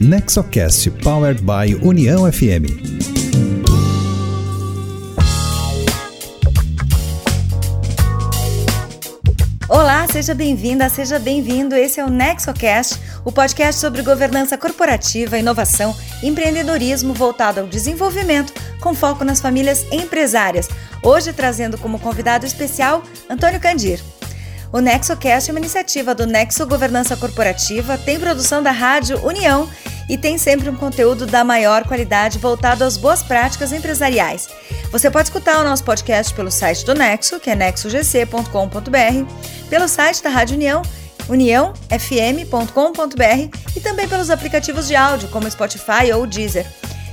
Nexocast Powered by União FM. Olá, seja bem-vinda, seja bem-vindo. Esse é o Nexocast, o podcast sobre governança corporativa, inovação, empreendedorismo voltado ao desenvolvimento com foco nas famílias empresárias. Hoje trazendo como convidado especial Antônio Candir. O NexoCast é uma iniciativa do Nexo Governança Corporativa, tem produção da Rádio União e tem sempre um conteúdo da maior qualidade voltado às boas práticas empresariais. Você pode escutar o nosso podcast pelo site do Nexo, que é nexogc.com.br, pelo site da Rádio União, uniãofm.com.br e também pelos aplicativos de áudio como Spotify ou Deezer.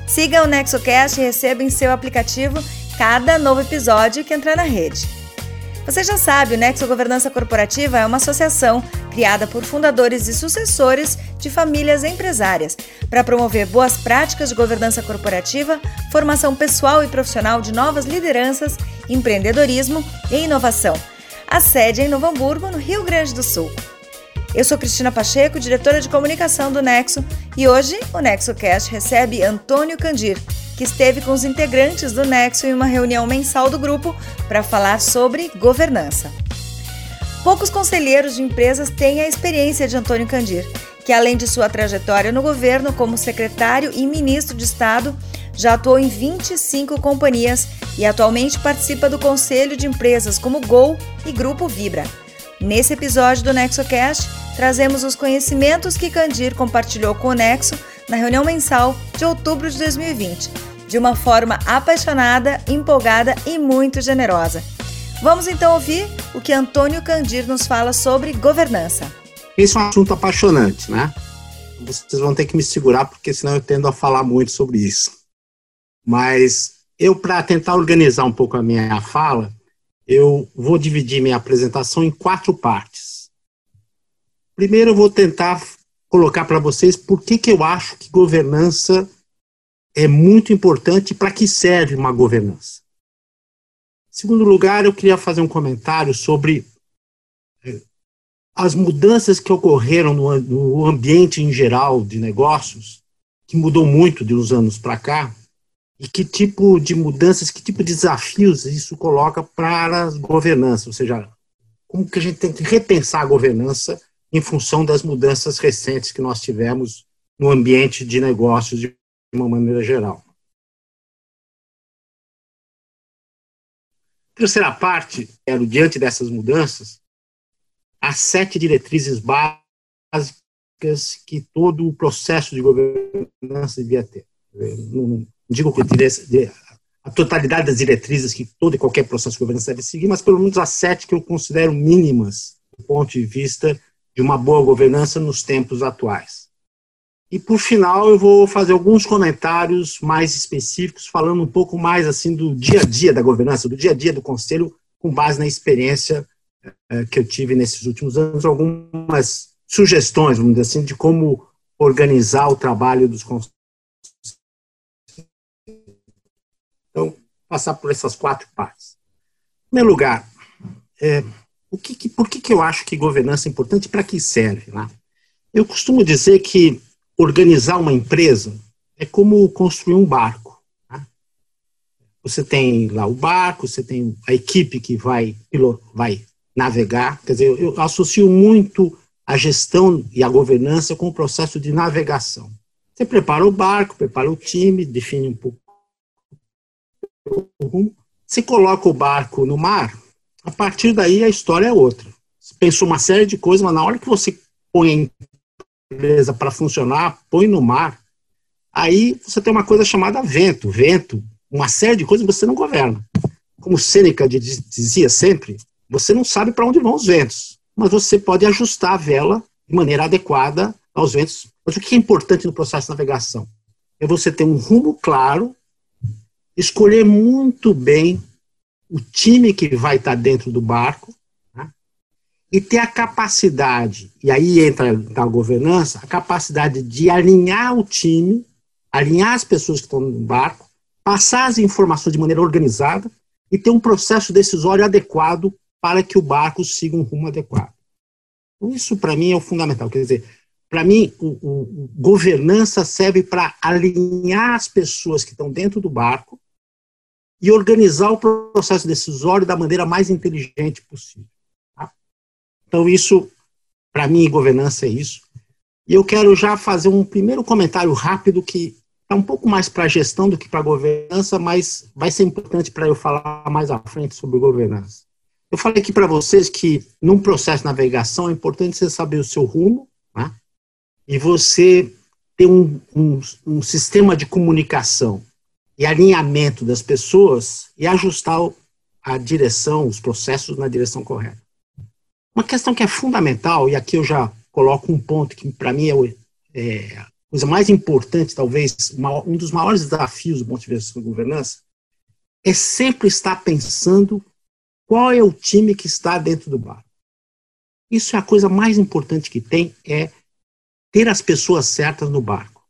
Siga o NexoCast e receba em seu aplicativo cada novo episódio que entrar na rede. Você já sabe, o Nexo Governança Corporativa é uma associação criada por fundadores e sucessores de famílias empresárias para promover boas práticas de governança corporativa, formação pessoal e profissional de novas lideranças, empreendedorismo e inovação. A sede é em Novo Hamburgo, no Rio Grande do Sul. Eu sou Cristina Pacheco, diretora de comunicação do Nexo, e hoje o NexoCast recebe Antônio Candir, que esteve com os integrantes do Nexo em uma reunião mensal do grupo para falar sobre governança. Poucos conselheiros de empresas têm a experiência de Antônio Candir, que além de sua trajetória no governo como secretário e ministro de Estado, já atuou em 25 companhias e atualmente participa do conselho de empresas como Gol e Grupo Vibra. Nesse episódio do NexoCast, trazemos os conhecimentos que Candir compartilhou com o Nexo na reunião mensal de outubro de 2020, de uma forma apaixonada, empolgada e muito generosa. Vamos então ouvir o que Antônio Candir nos fala sobre governança. Esse é um assunto apaixonante, né? Vocês vão ter que me segurar, porque senão eu tendo a falar muito sobre isso. Mas eu, para tentar organizar um pouco a minha fala, eu vou dividir minha apresentação em quatro partes. Primeiro, eu vou tentar colocar para vocês por que, que eu acho que governança é muito importante para que serve uma governança. Segundo lugar, eu queria fazer um comentário sobre eh, as mudanças que ocorreram no, no ambiente em geral de negócios, que mudou muito de uns anos para cá, e que tipo de mudanças, que tipo de desafios isso coloca para a governança, ou seja, como que a gente tem que repensar a governança em função das mudanças recentes que nós tivemos no ambiente de negócios de uma maneira geral. Terceira parte, era diante dessas mudanças, as sete diretrizes básicas que todo o processo de governança devia ter. Não digo que a totalidade das diretrizes que todo e qualquer processo de governança deve seguir, mas pelo menos as sete que eu considero mínimas do ponto de vista de uma boa governança nos tempos atuais. E por final eu vou fazer alguns comentários mais específicos, falando um pouco mais assim do dia a dia da governança, do dia a dia do conselho, com base na experiência eh, que eu tive nesses últimos anos, algumas sugestões, vamos dizer assim, de como organizar o trabalho dos conselhos. Então, passar por essas quatro partes. Em primeiro lugar, é, o que, que, por que, que eu acho que governança é importante? Para que serve? Né? Eu costumo dizer que organizar uma empresa é como construir um barco. Né? Você tem lá o barco, você tem a equipe que vai, vai navegar. Quer dizer, eu associo muito a gestão e a governança com o processo de navegação. Você prepara o barco, prepara o time, define um pouco o rumo. Você coloca o barco no mar, a partir daí a história é outra. Você pensou uma série de coisas, mas na hora que você põe a empresa para funcionar, põe no mar, aí você tem uma coisa chamada vento. Vento, uma série de coisas você não governa. Como Sêneca dizia sempre, você não sabe para onde vão os ventos, mas você pode ajustar a vela de maneira adequada aos ventos. Mas o que é importante no processo de navegação? É você ter um rumo claro, escolher muito bem o time que vai estar dentro do barco né? e ter a capacidade, e aí entra a governança, a capacidade de alinhar o time, alinhar as pessoas que estão no barco, passar as informações de maneira organizada e ter um processo decisório adequado para que o barco siga um rumo adequado. Então, isso, para mim, é o fundamental. Quer dizer, para mim, o, o, governança serve para alinhar as pessoas que estão dentro do barco e organizar o processo decisório da maneira mais inteligente possível. Tá? Então, isso, para mim, governança é isso. E eu quero já fazer um primeiro comentário rápido que é um pouco mais para a gestão do que para a governança, mas vai ser importante para eu falar mais à frente sobre governança. Eu falei aqui para vocês que num processo de navegação é importante você saber o seu rumo, né? e você ter um, um, um sistema de comunicação e alinhamento das pessoas e ajustar a direção, os processos na direção correta. Uma questão que é fundamental, e aqui eu já coloco um ponto que para mim é, é, a coisa mais importante, talvez, um dos maiores desafios do ponto de vista da governança, é sempre estar pensando qual é o time que está dentro do barco. Isso é a coisa mais importante que tem, é ter as pessoas certas no barco.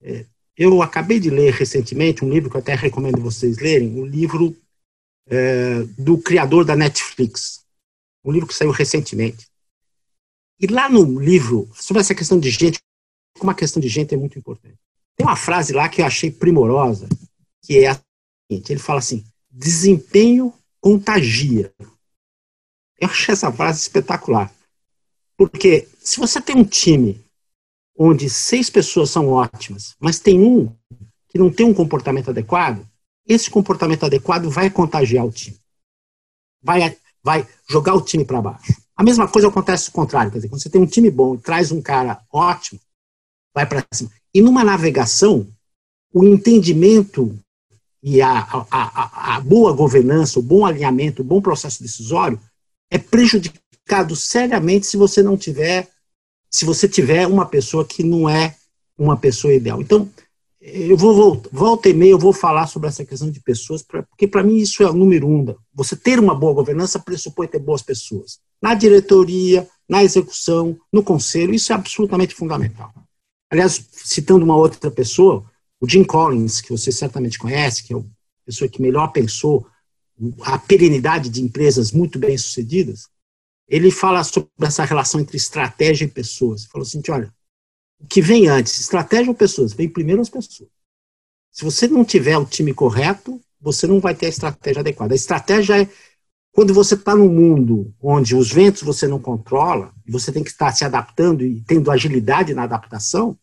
É, eu acabei de ler recentemente um livro que eu até recomendo vocês lerem, um livro é, do criador da Netflix, um livro que saiu recentemente. E lá no livro, sobre essa questão de gente, como a questão de gente é muito importante. Tem uma frase lá que eu achei primorosa, que é a seguinte: ele fala assim, desempenho contagia. Eu achei essa frase espetacular. Porque se você tem um time onde seis pessoas são ótimas, mas tem um que não tem um comportamento adequado, esse comportamento adequado vai contagiar o time. Vai, vai jogar o time para baixo. A mesma coisa acontece o contrário. Quer dizer, quando você tem um time bom e traz um cara ótimo, vai para cima. E numa navegação, o entendimento e a, a, a, a boa governança, o bom alinhamento, o bom processo decisório é prejudicado seriamente se você não tiver se você tiver uma pessoa que não é uma pessoa ideal. Então, eu vou voltar, volta e meia, eu vou falar sobre essa questão de pessoas, porque para mim isso é o número um. Você ter uma boa governança pressupõe ter boas pessoas. Na diretoria, na execução, no conselho, isso é absolutamente fundamental. Aliás, citando uma outra pessoa, o Jim Collins, que você certamente conhece, que é a pessoa que melhor pensou a perenidade de empresas muito bem sucedidas, ele fala sobre essa relação entre estratégia e pessoas. Ele falou assim: olha, o que vem antes, estratégia ou pessoas? Vem primeiro as pessoas. Se você não tiver o time correto, você não vai ter a estratégia adequada. A estratégia é quando você está num mundo onde os ventos você não controla, e você tem que estar se adaptando e tendo agilidade na adaptação,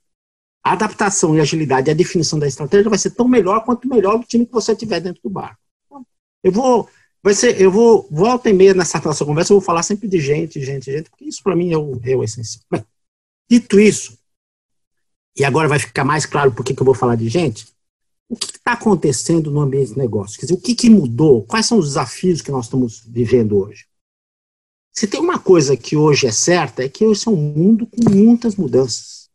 a adaptação e agilidade e a definição da estratégia vai ser tão melhor quanto melhor o time que você tiver dentro do barco. Eu vou Vai ser, eu vou, volta e meia nessa nossa conversa, eu vou falar sempre de gente, gente, gente, porque isso para mim é o, é o essencial. Bem, dito isso, e agora vai ficar mais claro por que eu vou falar de gente, o que está acontecendo no ambiente de negócio? Quer dizer, o que, que mudou? Quais são os desafios que nós estamos vivendo hoje? Se tem uma coisa que hoje é certa, é que hoje é um mundo com muitas mudanças.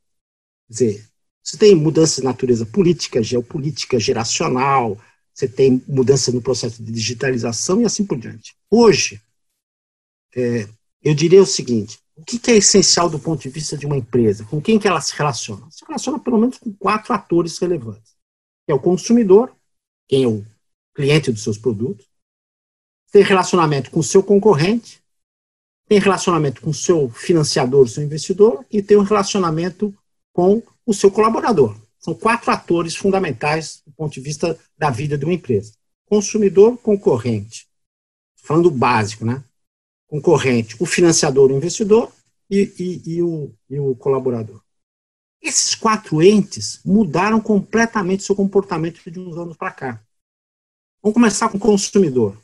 Quer dizer, você tem mudanças de natureza política, geopolítica, geracional, você tem mudança no processo de digitalização e assim por diante. Hoje, é, eu diria o seguinte: o que, que é essencial do ponto de vista de uma empresa? Com quem que ela se relaciona? Se relaciona pelo menos com quatro atores relevantes. Que é o consumidor, quem é o cliente dos seus produtos, tem relacionamento com o seu concorrente, tem relacionamento com o seu financiador, seu investidor, e tem um relacionamento com o seu colaborador. São quatro atores fundamentais do ponto de vista da vida de uma empresa: consumidor, concorrente. Falando básico, né? Concorrente, o financiador, o investidor e, e, e, o, e o colaborador. Esses quatro entes mudaram completamente seu comportamento de uns anos para cá. Vamos começar com o consumidor.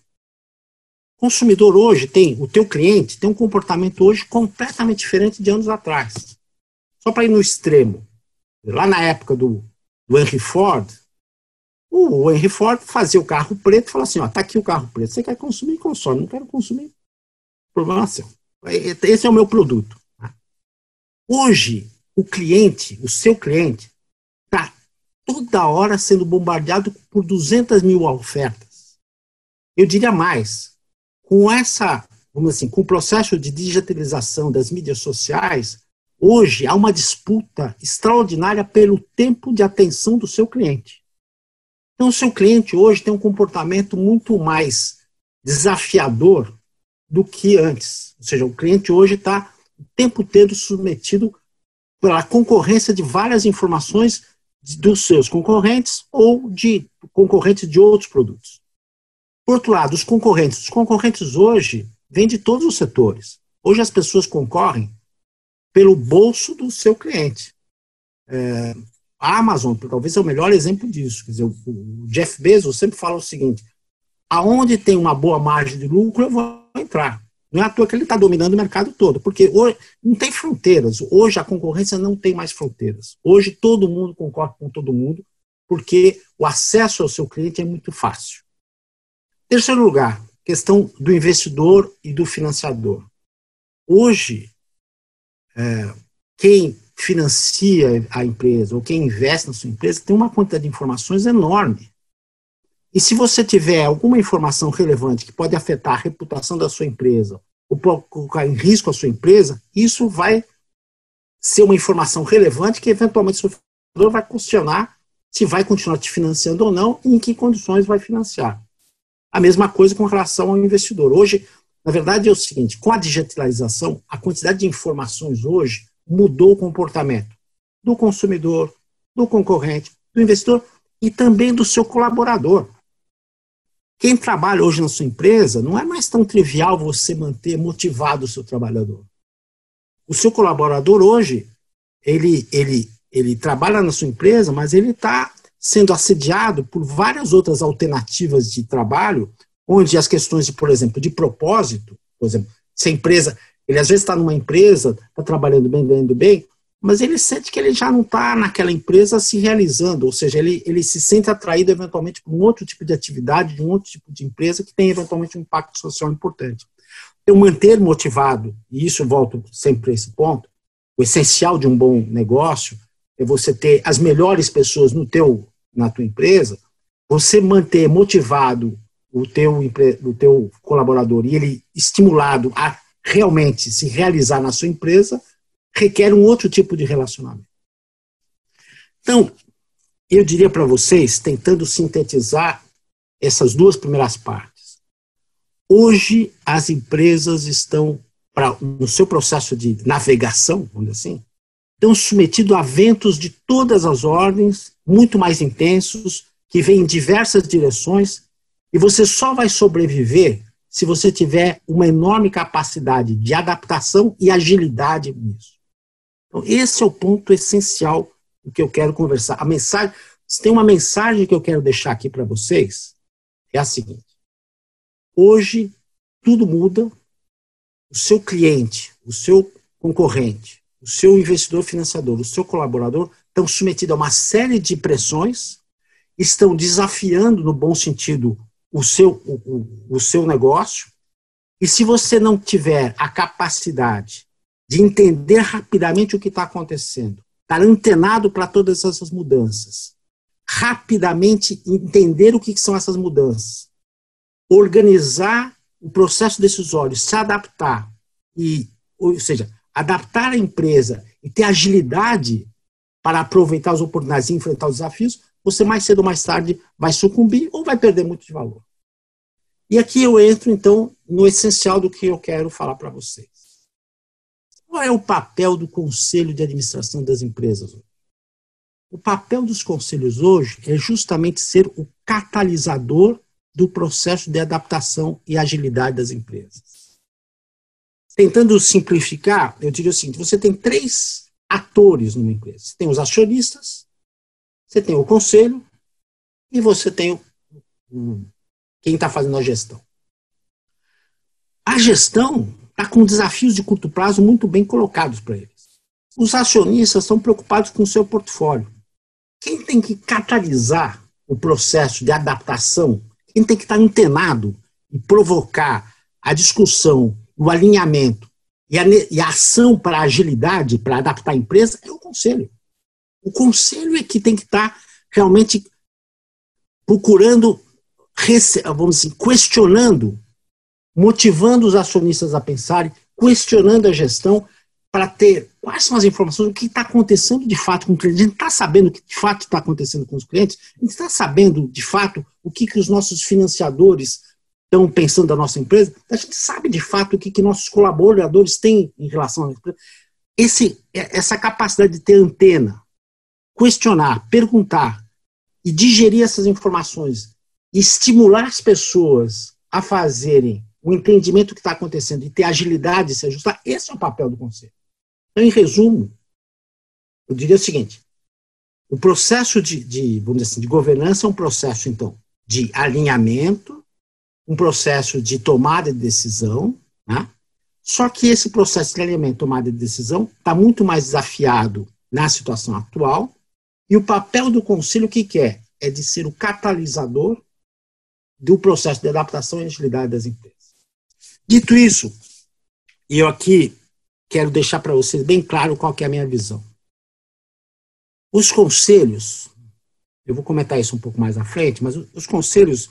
O consumidor hoje tem, o teu cliente tem um comportamento hoje completamente diferente de anos atrás. Só para ir no extremo. Lá na época do, do Henry Ford, o Henry Ford fazia o carro preto e falava assim: ó, tá aqui o carro preto. Você quer consumir, consome. Não quero consumir, problema seu. Esse é o meu produto. Hoje, o cliente, o seu cliente, está toda hora sendo bombardeado por 200 mil ofertas. Eu diria mais, com essa, vamos assim, com o processo de digitalização das mídias sociais, Hoje há uma disputa extraordinária pelo tempo de atenção do seu cliente. Então, o seu cliente hoje tem um comportamento muito mais desafiador do que antes. Ou seja, o cliente hoje está o tempo todo submetido pela concorrência de várias informações dos seus concorrentes ou de concorrentes de outros produtos. Por outro lado, os concorrentes. Os concorrentes hoje vêm de todos os setores. Hoje as pessoas concorrem pelo bolso do seu cliente. É, a Amazon, talvez é o melhor exemplo disso. Quer dizer, o Jeff Bezos sempre fala o seguinte: aonde tem uma boa margem de lucro, eu vou entrar. Não é à toa que ele está dominando o mercado todo, porque hoje não tem fronteiras. Hoje a concorrência não tem mais fronteiras. Hoje todo mundo concorre com todo mundo, porque o acesso ao seu cliente é muito fácil. Terceiro lugar, questão do investidor e do financiador. Hoje, é, quem financia a empresa ou quem investe na sua empresa tem uma quantidade de informações enorme. E se você tiver alguma informação relevante que pode afetar a reputação da sua empresa ou colocar em risco a sua empresa, isso vai ser uma informação relevante que eventualmente o seu fundador vai questionar se vai continuar te financiando ou não e em que condições vai financiar. A mesma coisa com relação ao investidor. Hoje, na verdade, é o seguinte: com a digitalização, a quantidade de informações hoje mudou o comportamento do consumidor, do concorrente, do investidor e também do seu colaborador. Quem trabalha hoje na sua empresa, não é mais tão trivial você manter motivado o seu trabalhador. O seu colaborador hoje, ele, ele, ele trabalha na sua empresa, mas ele está sendo assediado por várias outras alternativas de trabalho, onde as questões de, por exemplo, de propósito, por exemplo, se a empresa ele às vezes está numa empresa, está trabalhando bem, ganhando bem, mas ele sente que ele já não está naquela empresa se realizando, ou seja, ele, ele se sente atraído eventualmente por um outro tipo de atividade, de um outro tipo de empresa que tem eventualmente um impacto social importante. Então, manter motivado, e isso volto sempre a esse ponto, o essencial de um bom negócio é você ter as melhores pessoas no teu, na tua empresa, você manter motivado o teu, o teu colaborador e ele estimulado a realmente se realizar na sua empresa, requer um outro tipo de relacionamento. Então, eu diria para vocês, tentando sintetizar essas duas primeiras partes. Hoje, as empresas estão, pra, no seu processo de navegação, vamos dizer assim, estão submetidos a ventos de todas as ordens, muito mais intensos, que vêm em diversas direções, e você só vai sobreviver se você tiver uma enorme capacidade de adaptação e agilidade nisso. Então, esse é o ponto essencial do que eu quero conversar. A mensagem, se tem uma mensagem que eu quero deixar aqui para vocês, é a seguinte: hoje tudo muda, o seu cliente, o seu concorrente, o seu investidor financiador, o seu colaborador estão submetidos a uma série de pressões, estão desafiando, no bom sentido, o seu, o, o seu negócio. E se você não tiver a capacidade de entender rapidamente o que está acontecendo, estar antenado para todas essas mudanças, rapidamente entender o que são essas mudanças, organizar o processo decisório, se adaptar e, ou seja, adaptar a empresa e ter agilidade para aproveitar as oportunidades e enfrentar os desafios, você mais cedo ou mais tarde vai sucumbir ou vai perder muito de valor. E aqui eu entro, então, no essencial do que eu quero falar para vocês. Qual é o papel do conselho de administração das empresas? O papel dos conselhos hoje é justamente ser o catalisador do processo de adaptação e agilidade das empresas. Tentando simplificar, eu diria o seguinte: você tem três atores numa empresa. Você tem os acionistas, você tem o conselho e você tem o, quem está fazendo a gestão. A gestão está com desafios de curto prazo muito bem colocados para eles. Os acionistas estão preocupados com o seu portfólio. Quem tem que catalisar o processo de adaptação, quem tem que estar antenado e provocar a discussão, o alinhamento e a, e a ação para a agilidade, para adaptar a empresa, é o conselho. O conselho é que tem que estar realmente procurando vamos dizer, questionando, motivando os acionistas a pensarem, questionando a gestão para ter quais são as informações, o que está acontecendo de fato com o cliente. A gente está sabendo o que de fato está acontecendo com os clientes, a gente está sabendo de fato o que, que os nossos financiadores estão pensando da nossa empresa, a gente sabe de fato o que, que nossos colaboradores têm em relação à empresa. esse, essa capacidade de ter antena, questionar, perguntar e digerir essas informações, estimular as pessoas a fazerem o entendimento do que está acontecendo e ter agilidade de se ajustar, esse é o papel do conselho. Então, em resumo, eu diria o seguinte: o processo de, de, vamos dizer assim, de governança é um processo, então, de alinhamento, um processo de tomada de decisão, né? só que esse processo de alinhamento, tomada de decisão, está muito mais desafiado na situação atual, e o papel do conselho, o que, que é? É de ser o catalisador do processo de adaptação e agilidade das empresas. Dito isso, e eu aqui quero deixar para vocês bem claro qual é a minha visão. Os conselhos, eu vou comentar isso um pouco mais à frente, mas os conselhos,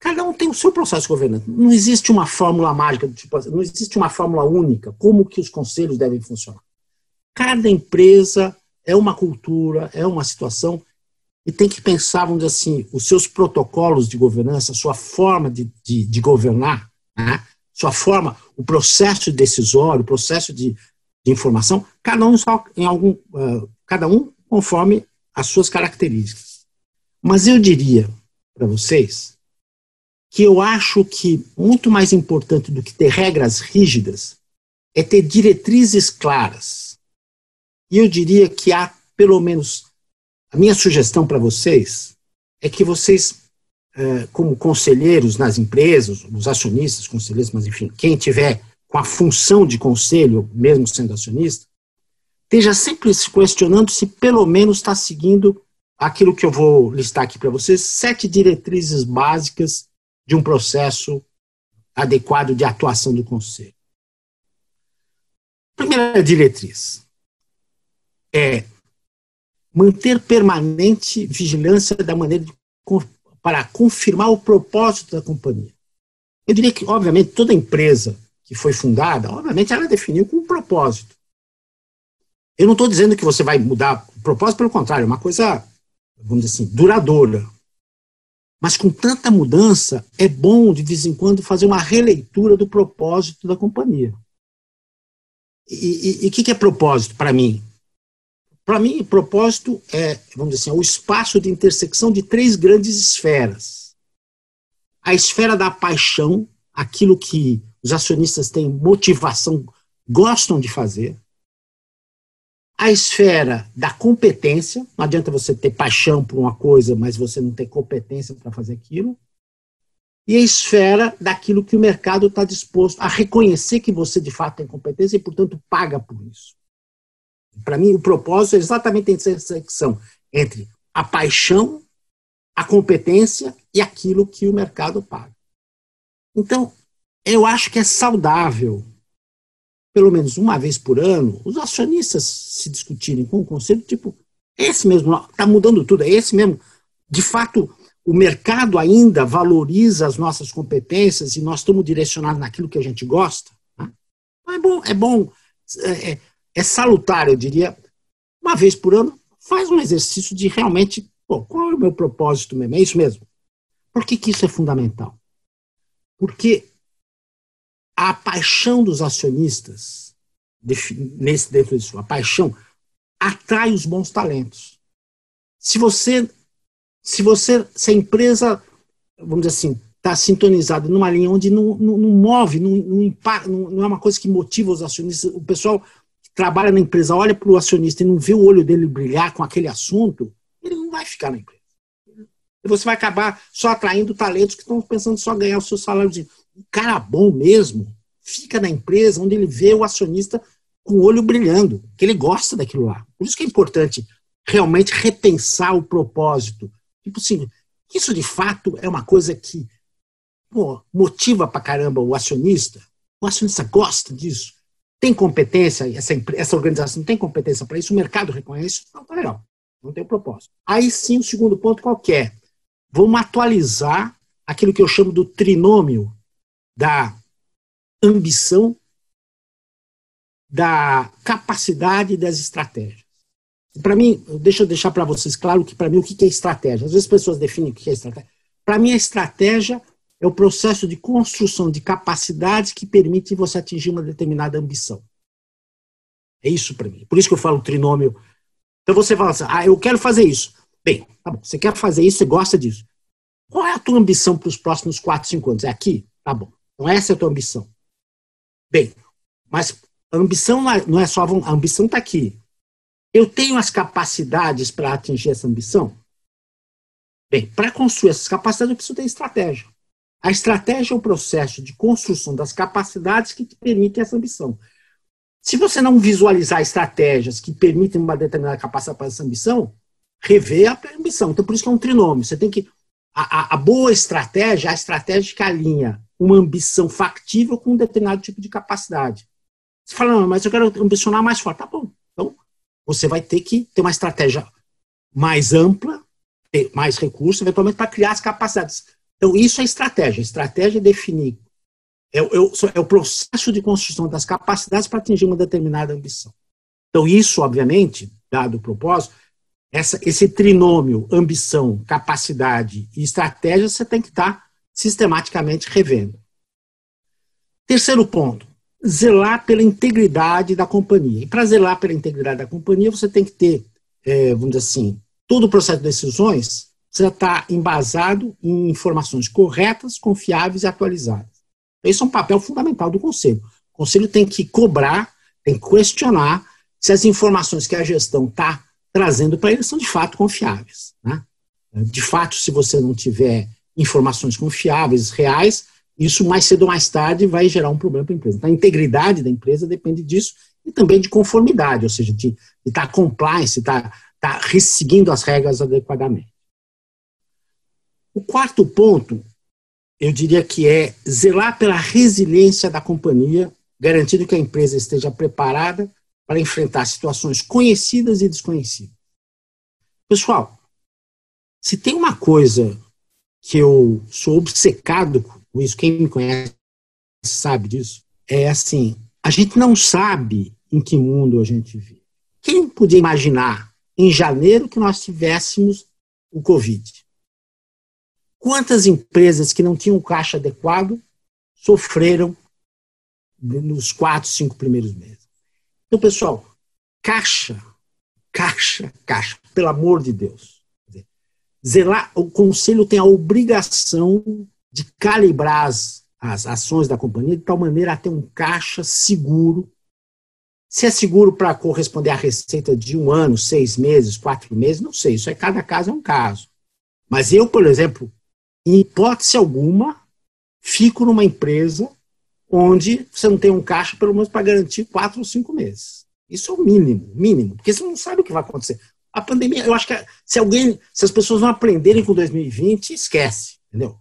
cada um tem o seu processo de governança. Não existe uma fórmula mágica, tipo, não existe uma fórmula única, como que os conselhos devem funcionar. Cada empresa é uma cultura, é uma situação, e tem que pensar, vamos dizer assim, os seus protocolos de governança, a sua forma de, de, de governar, né? sua forma, o processo decisório, o processo de, de informação, cada um só em algum, uh, cada um conforme as suas características. Mas eu diria para vocês que eu acho que muito mais importante do que ter regras rígidas é ter diretrizes claras. E eu diria que há, pelo menos, a minha sugestão para vocês é que vocês eh, como conselheiros nas empresas, os acionistas, conselheiros, mas enfim, quem tiver com a função de conselho, mesmo sendo acionista, esteja sempre se questionando se pelo menos está seguindo aquilo que eu vou listar aqui para vocês, sete diretrizes básicas de um processo adequado de atuação do conselho. Primeira diretriz é manter permanente vigilância da maneira de para confirmar o propósito da companhia. Eu diria que, obviamente, toda empresa que foi fundada, obviamente, ela definiu com um propósito. Eu não estou dizendo que você vai mudar o propósito, pelo contrário, é uma coisa, vamos dizer assim, duradoura. Mas com tanta mudança, é bom, de vez em quando, fazer uma releitura do propósito da companhia. E o que, que é propósito para mim? Para mim, propósito é, vamos dizer assim, é o espaço de intersecção de três grandes esferas. A esfera da paixão, aquilo que os acionistas têm motivação, gostam de fazer. A esfera da competência, não adianta você ter paixão por uma coisa, mas você não ter competência para fazer aquilo. E a esfera daquilo que o mercado está disposto a reconhecer que você de fato tem competência e, portanto, paga por isso. Para mim, o propósito é exatamente a intersecção entre a paixão, a competência e aquilo que o mercado paga. Então, eu acho que é saudável, pelo menos uma vez por ano, os acionistas se discutirem com o conselho, tipo, esse mesmo, está mudando tudo, é esse mesmo. De fato, o mercado ainda valoriza as nossas competências e nós estamos direcionados naquilo que a gente gosta. Né? É bom, é bom é, é salutar, eu diria, uma vez por ano, faz um exercício de realmente, qual é o meu propósito mesmo? É isso mesmo? Por que, que isso é fundamental? Porque a paixão dos acionistas, nesse dentro disso, a paixão atrai os bons talentos. Se você, se você, se a empresa, vamos dizer assim, está sintonizada numa linha onde não, não, não move, não, não, não, é uma coisa que motiva os acionistas, o pessoal trabalha na empresa, olha para o acionista e não vê o olho dele brilhar com aquele assunto, ele não vai ficar na empresa. E você vai acabar só atraindo talentos que estão pensando só ganhar o seu saláriozinho. O cara bom mesmo fica na empresa onde ele vê o acionista com o olho brilhando, que ele gosta daquilo lá. Por isso que é importante realmente repensar o propósito. Tipo assim, isso de fato é uma coisa que pô, motiva pra caramba o acionista. O acionista gosta disso tem competência, essa, essa organização tem competência para isso, o mercado reconhece, então tá legal, não tem propósito. Aí sim, o segundo ponto qual é? Vamos atualizar aquilo que eu chamo do trinômio da ambição, da capacidade e das estratégias. Para mim, deixa eu deixar para vocês claro que para mim o que é estratégia. Às vezes as pessoas definem o que é estratégia. Para mim, a estratégia é o processo de construção de capacidades que permite você atingir uma determinada ambição. É isso para mim. Por isso que eu falo trinômio. Então você fala assim, ah, eu quero fazer isso. Bem, tá bom, você quer fazer isso, você gosta disso. Qual é a tua ambição para os próximos 4, 5 anos? É aqui? Tá bom. Então essa é a tua ambição. Bem, mas a ambição não é só a ambição está aqui. Eu tenho as capacidades para atingir essa ambição? Bem, para construir essas capacidades eu preciso ter estratégia. A estratégia é o processo de construção das capacidades que te permitem essa ambição. Se você não visualizar estratégias que permitem uma determinada capacidade para essa ambição, rever a ambição. Então, por isso que é um trinômio. Você tem que. A, a, a boa estratégia, a estratégia que alinha uma ambição factível com um determinado tipo de capacidade. Você fala, não, mas eu quero ambicionar mais forte. Tá bom. Então, você vai ter que ter uma estratégia mais ampla, ter mais recursos, eventualmente, para criar as capacidades. Então, isso é estratégia. Estratégia é definir. É, é, é o processo de construção das capacidades para atingir uma determinada ambição. Então, isso, obviamente, dado o propósito, essa, esse trinômio ambição, capacidade e estratégia, você tem que estar tá sistematicamente revendo. Terceiro ponto, zelar pela integridade da companhia. E para zelar pela integridade da companhia, você tem que ter, é, vamos dizer assim, todo o processo de decisões precisa estar embasado em informações corretas, confiáveis e atualizadas. Esse é um papel fundamental do Conselho. O Conselho tem que cobrar, tem que questionar se as informações que a gestão está trazendo para ele são de fato confiáveis. Né? De fato, se você não tiver informações confiáveis, reais, isso mais cedo ou mais tarde vai gerar um problema para a empresa. Então, a integridade da empresa depende disso e também de conformidade, ou seja, de estar tá compliance, estar tá, tá seguindo as regras adequadamente. O quarto ponto, eu diria que é zelar pela resiliência da companhia, garantindo que a empresa esteja preparada para enfrentar situações conhecidas e desconhecidas. Pessoal, se tem uma coisa que eu sou obcecado com isso, quem me conhece sabe disso, é assim, a gente não sabe em que mundo a gente vive. Quem podia imaginar em janeiro que nós tivéssemos o Covid? Quantas empresas que não tinham caixa adequado sofreram nos quatro, cinco primeiros meses? Então, pessoal, caixa, caixa, caixa, pelo amor de Deus zelar, o conselho tem a obrigação de calibrar as, as ações da companhia de tal maneira a ter um caixa seguro. Se é seguro para corresponder à receita de um ano, seis meses, quatro meses, não sei. Isso é cada caso é um caso. Mas eu, por exemplo, em hipótese alguma, fico numa empresa onde você não tem um caixa pelo menos para garantir quatro ou cinco meses. Isso é o mínimo, mínimo, porque você não sabe o que vai acontecer. A pandemia, eu acho que se alguém, se as pessoas não aprenderem com 2020, esquece, entendeu?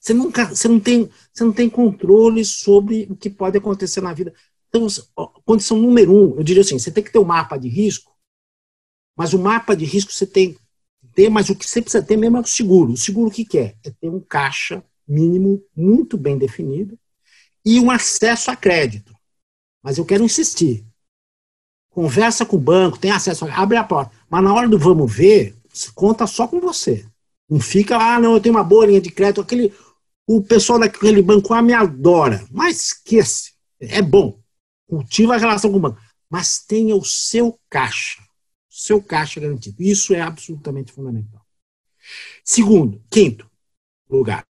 Você nunca, você não tem, você não tem controle sobre o que pode acontecer na vida. Então, condição número um, eu diria assim, você tem que ter um mapa de risco, mas o mapa de risco você tem ter, mas o que você precisa ter mesmo é o seguro. O seguro o que, que é? Ter um caixa mínimo muito bem definido e um acesso a crédito. Mas eu quero insistir, conversa com o banco, tem acesso, abre a porta. Mas na hora do vamos ver, conta só com você. Não fica, ah, não, eu tenho uma boa linha de crédito, aquele, o pessoal daquele banco ah, me adora. Mas esquece, é bom. Cultiva a relação com o banco. Mas tenha o seu caixa, seu caixa garantido. Isso é absolutamente fundamental. Segundo, quinto lugar,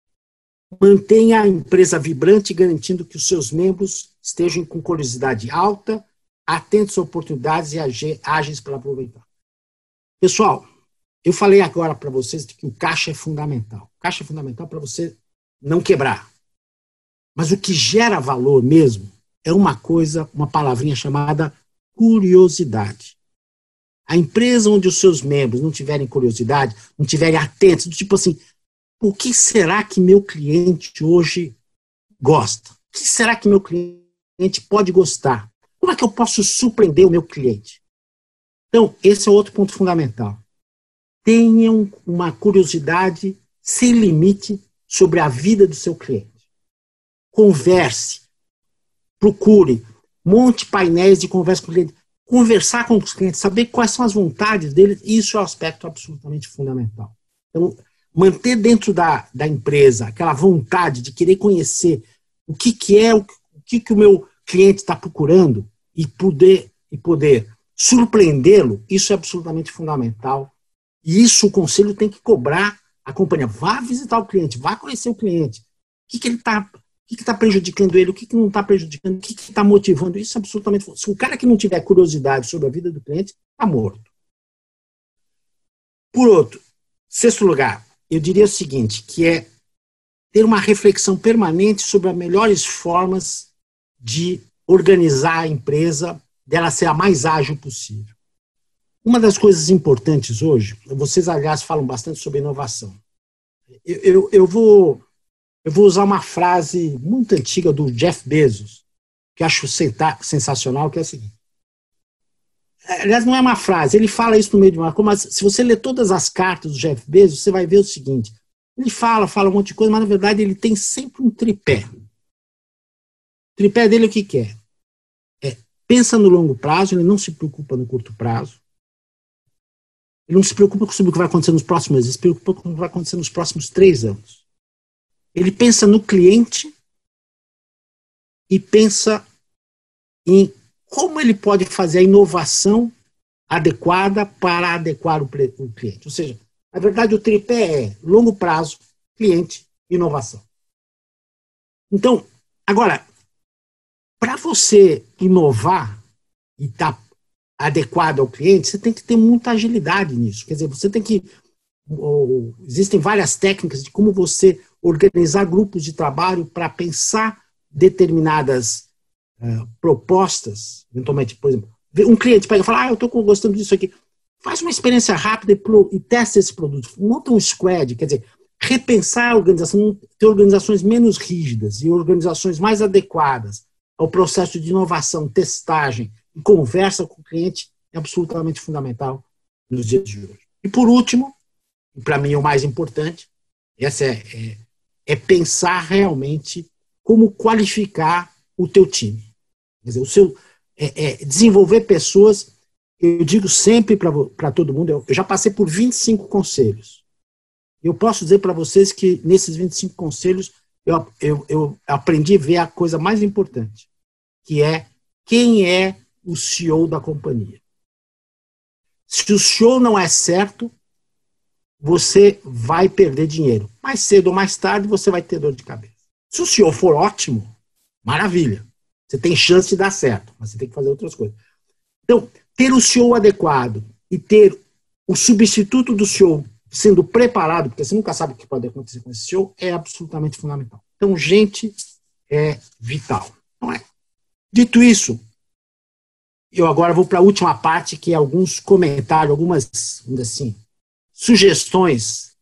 mantenha a empresa vibrante, garantindo que os seus membros estejam com curiosidade alta atentos a oportunidades e ágeis para aproveitar. Pessoal, eu falei agora para vocês que o caixa é fundamental. O caixa é fundamental para você não quebrar. Mas o que gera valor mesmo é uma coisa, uma palavrinha chamada curiosidade. A empresa onde os seus membros não tiverem curiosidade, não tiverem atentos, tipo assim, o que será que meu cliente hoje gosta? O que será que meu cliente pode gostar? Como é que eu posso surpreender o meu cliente? Então, esse é outro ponto fundamental. Tenham uma curiosidade sem limite sobre a vida do seu cliente. Converse, procure, monte painéis de conversa com o cliente, conversar com os clientes, saber quais são as vontades deles, isso é um aspecto absolutamente fundamental. Então, manter dentro da, da empresa aquela vontade de querer conhecer o que, que é, o que, que o meu cliente está procurando, e poder e poder surpreendê-lo, isso é absolutamente fundamental. E isso o conselho tem que cobrar a companhia. Vá visitar o cliente, vá conhecer o cliente. O que, que ele está que está prejudicando ele, o que, que não está prejudicando, o que está motivando. Isso é absolutamente. Se o cara que não tiver curiosidade sobre a vida do cliente, está morto. Por outro, sexto lugar, eu diria o seguinte, que é ter uma reflexão permanente sobre as melhores formas de organizar a empresa, dela ser a mais ágil possível. Uma das coisas importantes hoje, vocês, aliás, falam bastante sobre inovação. Eu, eu, eu vou eu vou usar uma frase muito antiga do Jeff Bezos, que acho sensacional, que é a seguinte. Aliás, não é uma frase, ele fala isso no meio de uma coisa, mas se você ler todas as cartas do Jeff Bezos, você vai ver o seguinte. Ele fala, fala um monte de coisa, mas na verdade ele tem sempre um tripé. O tripé dele é o que quer? É, pensa no longo prazo, ele não se preocupa no curto prazo. Ele não se preocupa com o que vai acontecer nos próximos meses, ele se preocupa com o que vai acontecer nos próximos três anos. Ele pensa no cliente e pensa em como ele pode fazer a inovação adequada para adequar o, cliente. Ou seja, na verdade, o tripé é longo prazo, cliente, inovação. Então, agora, para você inovar e estar tá adequado ao cliente, você tem que ter muita agilidade nisso. Quer dizer, você tem que. Ou, existem várias técnicas de como você organizar grupos de trabalho para pensar determinadas uh, propostas, eventualmente, por exemplo, um cliente pega e fala, ah, eu estou gostando disso aqui, faz uma experiência rápida e, pro, e testa esse produto, monta um squad, quer dizer, repensar a organização, ter organizações menos rígidas e organizações mais adequadas ao processo de inovação, testagem e conversa com o cliente é absolutamente fundamental nos dias de hoje. E por último, para mim o mais importante, essa é, é é pensar realmente como qualificar o teu time. Quer dizer, o seu, é, é desenvolver pessoas. Eu digo sempre para todo mundo, eu, eu já passei por 25 conselhos. Eu posso dizer para vocês que nesses 25 conselhos eu, eu, eu aprendi a ver a coisa mais importante, que é quem é o CEO da companhia. Se o show não é certo, você vai perder dinheiro. Mais cedo ou mais tarde você vai ter dor de cabeça. Se o senhor for ótimo, maravilha. Você tem chance de dar certo, mas você tem que fazer outras coisas. Então, ter o show adequado e ter o substituto do show sendo preparado, porque você nunca sabe o que pode acontecer com esse show, é absolutamente fundamental. Então, gente é vital, não é? Dito isso, eu agora vou para a última parte, que é alguns comentários, algumas, assim, sugestões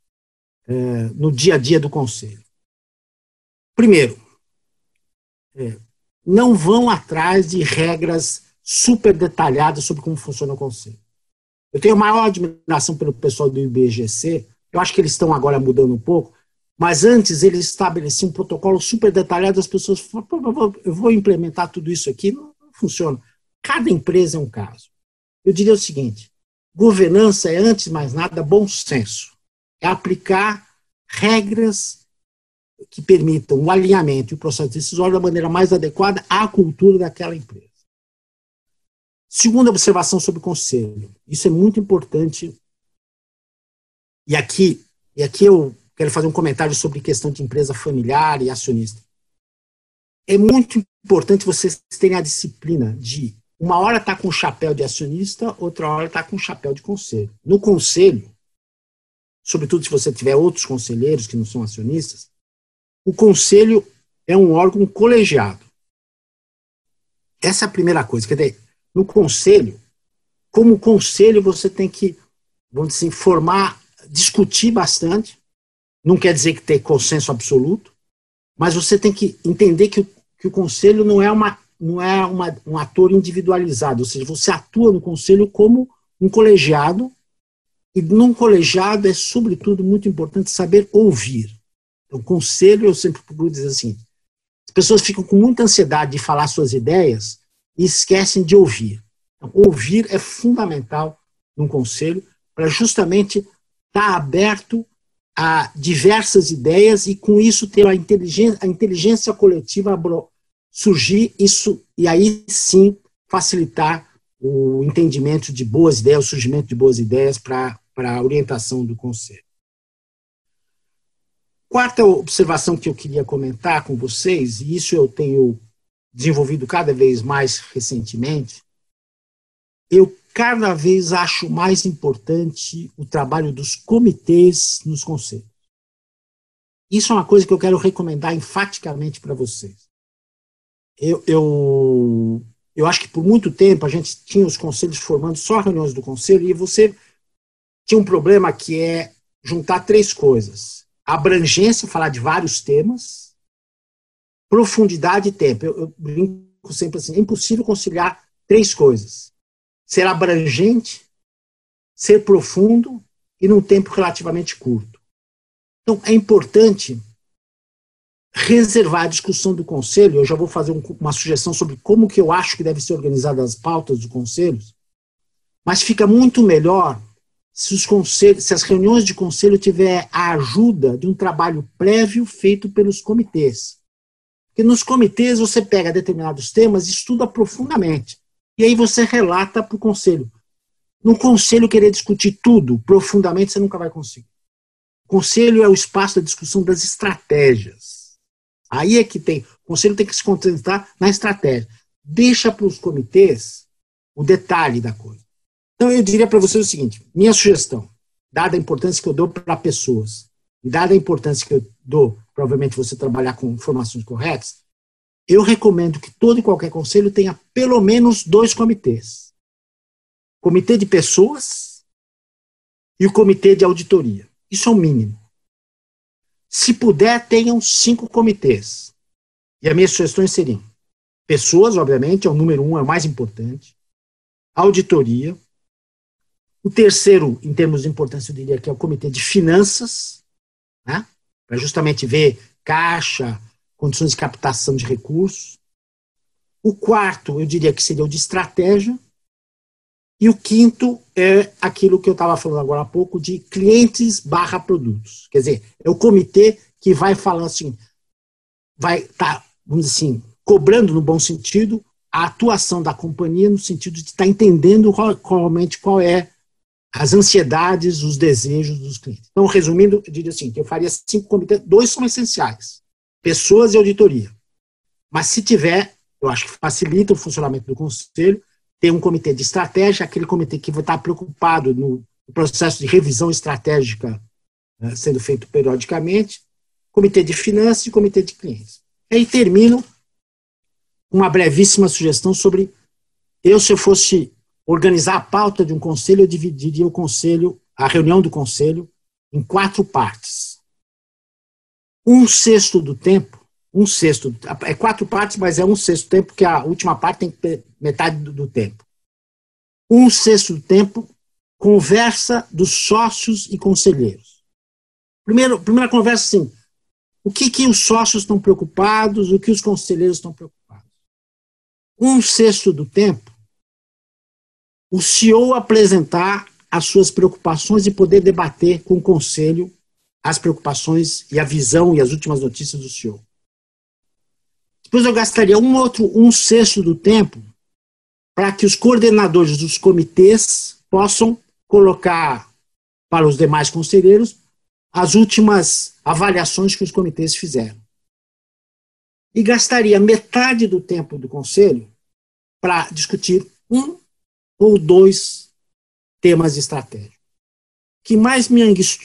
é, no dia a dia do Conselho. Primeiro, é, não vão atrás de regras super detalhadas sobre como funciona o Conselho. Eu tenho maior admiração pelo pessoal do IBGC, eu acho que eles estão agora mudando um pouco, mas antes eles estabeleciam um protocolo super detalhado, as pessoas falavam, eu vou implementar tudo isso aqui, não, não funciona. Cada empresa é um caso. Eu diria o seguinte, Governança é, antes de mais nada, bom senso. É aplicar regras que permitam o alinhamento e o processo decisório da maneira mais adequada à cultura daquela empresa. Segunda observação sobre o conselho. Isso é muito importante. E aqui, e aqui eu quero fazer um comentário sobre questão de empresa familiar e acionista. É muito importante vocês terem a disciplina de uma hora está com o chapéu de acionista, outra hora está com o chapéu de conselho. No conselho, sobretudo se você tiver outros conselheiros que não são acionistas, o conselho é um órgão colegiado. Essa é a primeira coisa. Quer dizer, no conselho, como conselho, você tem que, vamos dizer assim, formar, discutir bastante. Não quer dizer que tem consenso absoluto, mas você tem que entender que que o conselho não é uma não é uma, um ator individualizado, ou seja, você atua no conselho como um colegiado, e num colegiado é, sobretudo, muito importante saber ouvir. Então, conselho, eu sempre procuro dizer assim: as pessoas ficam com muita ansiedade de falar suas ideias e esquecem de ouvir. Então, ouvir é fundamental num conselho para justamente estar aberto a diversas ideias e, com isso, ter a inteligência, a inteligência coletiva surgir isso e aí sim facilitar o entendimento de boas ideias, o surgimento de boas ideias para a orientação do conselho. Quarta observação que eu queria comentar com vocês, e isso eu tenho desenvolvido cada vez mais recentemente, eu cada vez acho mais importante o trabalho dos comitês nos conselhos. Isso é uma coisa que eu quero recomendar enfaticamente para vocês. Eu, eu, eu acho que por muito tempo a gente tinha os conselhos formando só reuniões do conselho e você tinha um problema que é juntar três coisas: abrangência, falar de vários temas, profundidade e tempo. Eu, eu brinco sempre assim: é impossível conciliar três coisas: ser abrangente, ser profundo e num tempo relativamente curto. Então, é importante reservar a discussão do conselho. Eu já vou fazer um, uma sugestão sobre como que eu acho que deve ser organizadas as pautas dos conselhos, mas fica muito melhor se, os conselhos, se as reuniões de conselho tiver a ajuda de um trabalho prévio feito pelos comitês. Porque nos comitês você pega determinados temas estuda profundamente. E aí você relata para o conselho. No conselho querer discutir tudo profundamente, você nunca vai conseguir. O conselho é o espaço da discussão das estratégias. Aí é que tem. O conselho tem que se concentrar na estratégia. Deixa para os comitês o detalhe da coisa. Então, eu diria para vocês o seguinte: minha sugestão, dada a importância que eu dou para pessoas, e dada a importância que eu dou, provavelmente, você trabalhar com informações corretas, eu recomendo que todo e qualquer conselho tenha pelo menos dois comitês: comitê de pessoas e o comitê de auditoria. Isso é o mínimo. Se puder, tenham cinco comitês. E as minhas sugestões seriam: pessoas, obviamente, é o número um, é o mais importante. Auditoria, o terceiro, em termos de importância, eu diria que é o Comitê de Finanças, né? para justamente ver caixa, condições de captação de recursos. O quarto, eu diria que seria o de estratégia. E o quinto é aquilo que eu estava falando agora há pouco de clientes barra produtos. Quer dizer, é o comitê que vai falando assim, vai estar, tá, vamos dizer assim, cobrando no bom sentido a atuação da companhia no sentido de estar tá entendendo qual, realmente qual é as ansiedades, os desejos dos clientes. Então, resumindo, eu diria assim, que eu faria cinco comitês, dois são essenciais, pessoas e auditoria. Mas se tiver, eu acho que facilita o funcionamento do conselho, ter um comitê de estratégia, aquele comitê que vai estar preocupado no processo de revisão estratégica né, sendo feito periodicamente, comitê de finanças e comitê de clientes. E aí termino uma brevíssima sugestão sobre eu, se eu fosse organizar a pauta de um conselho, eu dividiria o conselho, a reunião do conselho, em quatro partes. Um sexto do tempo, um sexto, é quatro partes, mas é um sexto tempo, porque a última parte tem metade do, do tempo. Um sexto do tempo, conversa dos sócios e conselheiros. Primeiro, primeira conversa assim, o que, que os sócios estão preocupados, o que os conselheiros estão preocupados. Um sexto do tempo, o CEO apresentar as suas preocupações e poder debater com o conselho as preocupações e a visão e as últimas notícias do CEO. Depois eu gastaria um outro, um sexto do tempo para que os coordenadores dos comitês possam colocar para os demais conselheiros as últimas avaliações que os comitês fizeram. E gastaria metade do tempo do conselho para discutir um ou dois temas estratégicos. O que mais me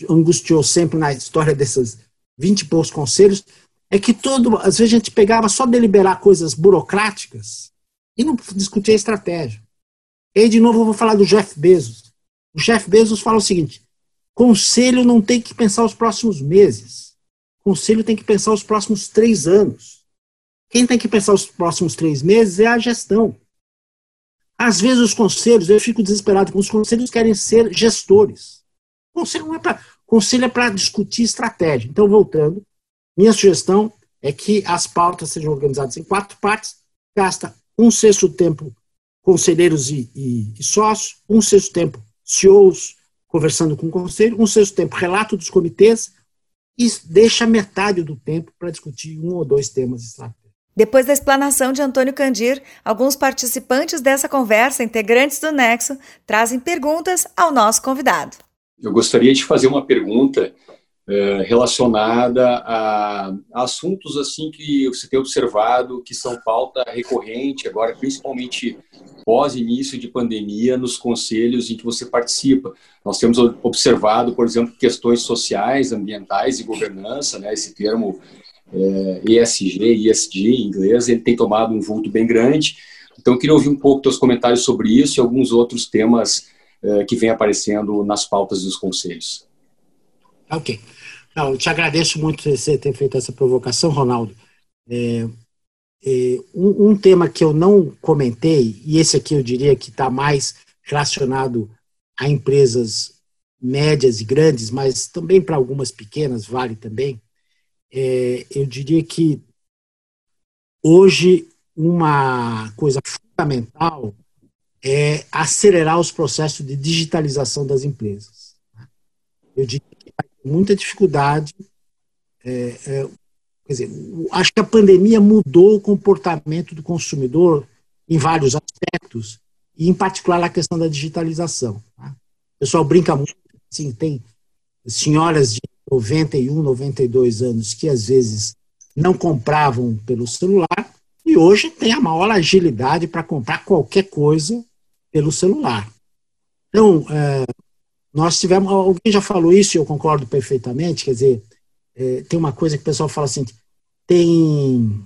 angustiou sempre na história desses 20 e poucos conselhos é que todo, às vezes a gente pegava só deliberar coisas burocráticas e não discutia estratégia. E aí, de novo, eu vou falar do Jeff Bezos. O Jeff Bezos fala o seguinte: conselho não tem que pensar os próximos meses. Conselho tem que pensar os próximos três anos. Quem tem que pensar os próximos três meses é a gestão. Às vezes os conselhos, eu fico desesperado, porque os conselhos querem ser gestores. Conselho não é para. Conselho é para discutir estratégia. Então, voltando, minha sugestão é que as pautas sejam organizadas em quatro partes, gasta um sexto tempo conselheiros e, e, e sócios, um sexto tempo CEOs conversando com o conselho, um sexto tempo relato dos comitês e deixa metade do tempo para discutir um ou dois temas estratégicos. Depois da explanação de Antônio Candir, alguns participantes dessa conversa, integrantes do Nexo, trazem perguntas ao nosso convidado. Eu gostaria de fazer uma pergunta uh, relacionada a, assuntos assim que você tem observado que são pauta recorrente agora, principalmente pós início de pandemia, nos conselhos em que você participa. Nós temos observado, por exemplo, questões sociais, ambientais e governança, né? Esse termo é, ESG, ESG em inglês, ele tem tomado um vulto bem grande. Então, queria ouvir um pouco teus comentários sobre isso e alguns outros temas é, que vêm aparecendo nas pautas dos conselhos. Ok. Não, eu te agradeço muito você ter feito essa provocação, Ronaldo. É, é, um, um, tema que eu não comentei, e esse aqui eu diria que está mais relacionado a empresas médias e grandes, mas também para algumas pequenas vale também, é, eu diria que hoje uma coisa fundamental é acelerar os processos de digitalização das empresas. Eu diria muita dificuldade. É, é, quer dizer, acho que a pandemia mudou o comportamento do consumidor em vários aspectos, e em particular a questão da digitalização. Tá? O pessoal brinca muito, assim, tem senhoras de 91, 92 anos que às vezes não compravam pelo celular e hoje tem a maior agilidade para comprar qualquer coisa pelo celular. Então, é, nós tivemos, alguém já falou isso e eu concordo perfeitamente, quer dizer, é, tem uma coisa que o pessoal fala assim, tem,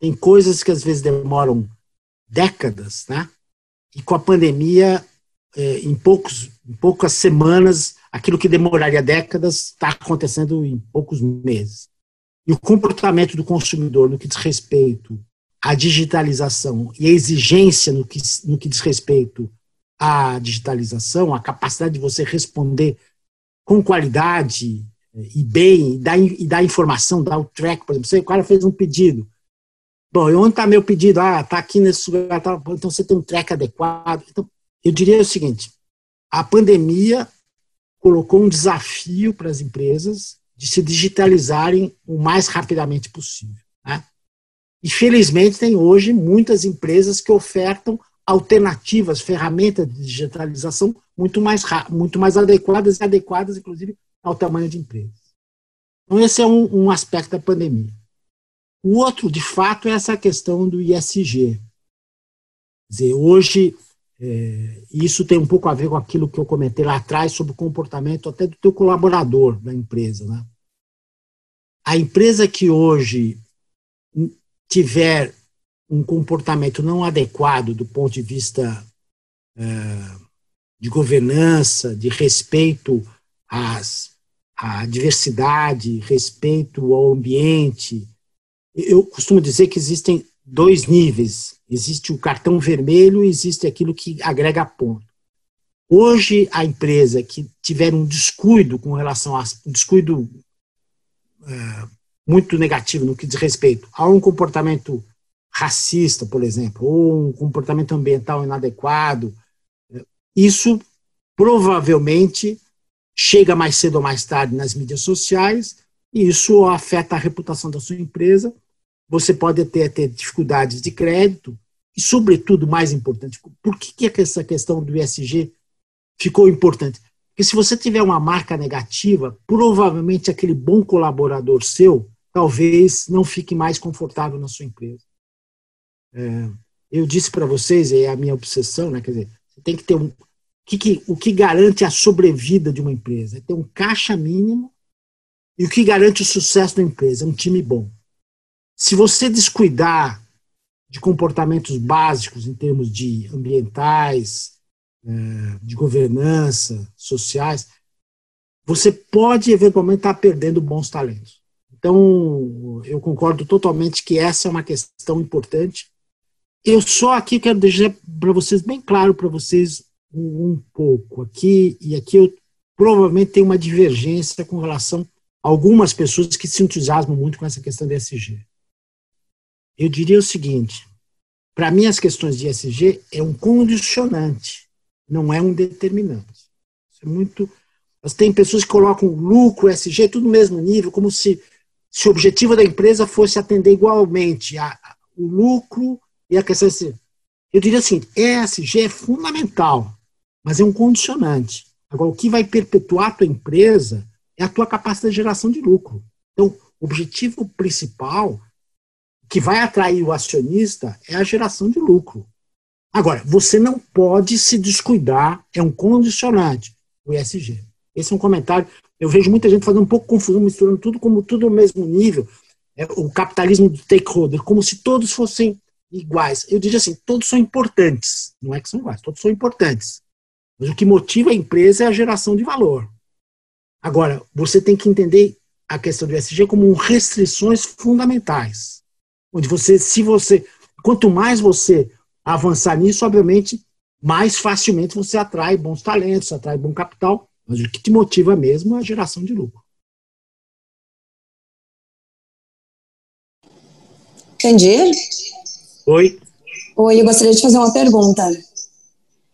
tem coisas que às vezes demoram décadas, né? E com a pandemia, é, em, poucos, em poucas semanas, aquilo que demoraria décadas está acontecendo em poucos meses. E o comportamento do consumidor no que diz respeito à digitalização e a exigência no que, no que diz respeito à digitalização, a capacidade de você responder com qualidade eh, e bem, e dar, e dar informação, dar o track, por exemplo, você, o cara fez um pedido. Bom, onde está meu pedido? Ah, está aqui nesse lugar, tá, então você tem um track adequado. Então, eu diria o seguinte, a pandemia colocou um desafio para as empresas de se digitalizarem o mais rapidamente possível. Né? E felizmente tem hoje muitas empresas que ofertam alternativas, ferramentas de digitalização muito mais muito mais adequadas e adequadas, inclusive, ao tamanho de empresas. Então esse é um, um aspecto da pandemia. O outro, de fato, é essa questão do ISG. Quer dizer, hoje é, isso tem um pouco a ver com aquilo que eu comentei lá atrás sobre o comportamento até do teu colaborador da empresa. Né? A empresa que hoje tiver um comportamento não adequado do ponto de vista é, de governança, de respeito às, à diversidade, respeito ao ambiente, eu costumo dizer que existem dois níveis. Existe o cartão vermelho e existe aquilo que agrega ponto. Hoje, a empresa que tiver um descuido com relação a um descuido é, muito negativo no que diz respeito a um comportamento racista, por exemplo, ou um comportamento ambiental inadequado, é, isso provavelmente chega mais cedo ou mais tarde nas mídias sociais e isso afeta a reputação da sua empresa você pode ter, ter dificuldades de crédito e, sobretudo, mais importante, por que, que essa questão do ESG ficou importante? Porque se você tiver uma marca negativa, provavelmente aquele bom colaborador seu talvez não fique mais confortável na sua empresa. É, eu disse para vocês, é a minha obsessão, né? Quer dizer, você tem que ter um. Que, que, o que garante a sobrevida de uma empresa? É ter um caixa mínimo e o que garante o sucesso da empresa? É um time bom. Se você descuidar de comportamentos básicos em termos de ambientais, é, de governança, sociais, você pode eventualmente estar perdendo bons talentos. Então, eu concordo totalmente que essa é uma questão importante. Eu só aqui quero deixar para vocês bem claro para vocês um, um, pouco aqui e aqui eu provavelmente tenho uma divergência com relação a algumas pessoas que se entusiasmam muito com essa questão de SG. Eu diria o seguinte: para mim, as questões de ESG é um condicionante, não é um determinante. Isso é muito. Mas tem pessoas que colocam lucro, ESG, tudo no mesmo nível, como se se o objetivo da empresa fosse atender igualmente a, a, o lucro e a questão assim. Eu diria assim, ESG é fundamental, mas é um condicionante. Agora, o que vai perpetuar a tua empresa é a tua capacidade de geração de lucro. Então, o objetivo principal que vai atrair o acionista é a geração de lucro. Agora, você não pode se descuidar, é um condicionante, o ESG. Esse é um comentário. Eu vejo muita gente fazendo um pouco confusão, misturando tudo como tudo no mesmo nível. É, o capitalismo do stakeholder, como se todos fossem iguais. Eu diria assim, todos são importantes. Não é que são iguais, todos são importantes. Mas o que motiva a empresa é a geração de valor. Agora, você tem que entender a questão do ESG como restrições fundamentais. Onde você, se você, quanto mais você avançar nisso, obviamente, mais facilmente você atrai bons talentos, atrai bom capital, mas o que te motiva mesmo é a geração de lucro. Entendi. Oi. Oi, eu gostaria de fazer uma pergunta.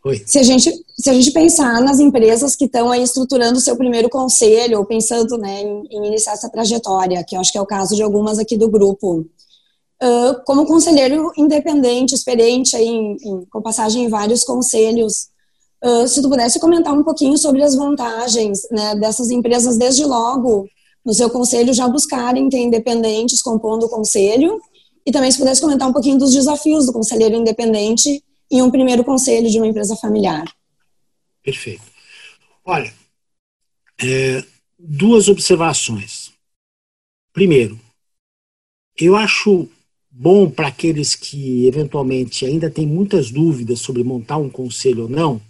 Oi. Se a gente, se a gente pensar nas empresas que estão aí estruturando o seu primeiro conselho, ou pensando né, em, em, iniciar essa trajetória, que eu acho que é o caso de algumas aqui do grupo, uh, como conselheiro independente, experiente aí em, em, com passagem em vários conselhos, uh, se tu pudesse comentar um pouquinho sobre as vantagens né, dessas empresas desde logo no seu conselho já buscarem ter independentes compondo o conselho e também se pudesse comentar um pouquinho dos desafios do conselheiro independente em um primeiro conselho de uma empresa familiar. Perfeito. Olha, é, duas observações. Primeiro, eu acho bom para aqueles que eventualmente ainda têm muitas dúvidas sobre montar um conselho ou não,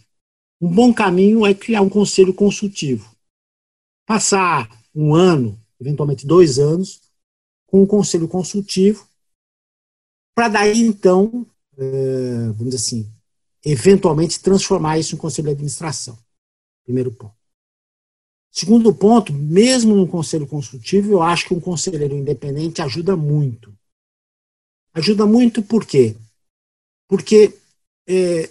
um bom caminho é criar um conselho consultivo. Passar um ano, eventualmente dois anos, com um conselho consultivo, para daí então, é, vamos dizer assim, eventualmente transformar isso em conselho de administração. Primeiro ponto. Segundo ponto, mesmo no conselho consultivo, eu acho que um conselheiro independente ajuda muito. Ajuda muito por quê? Porque é,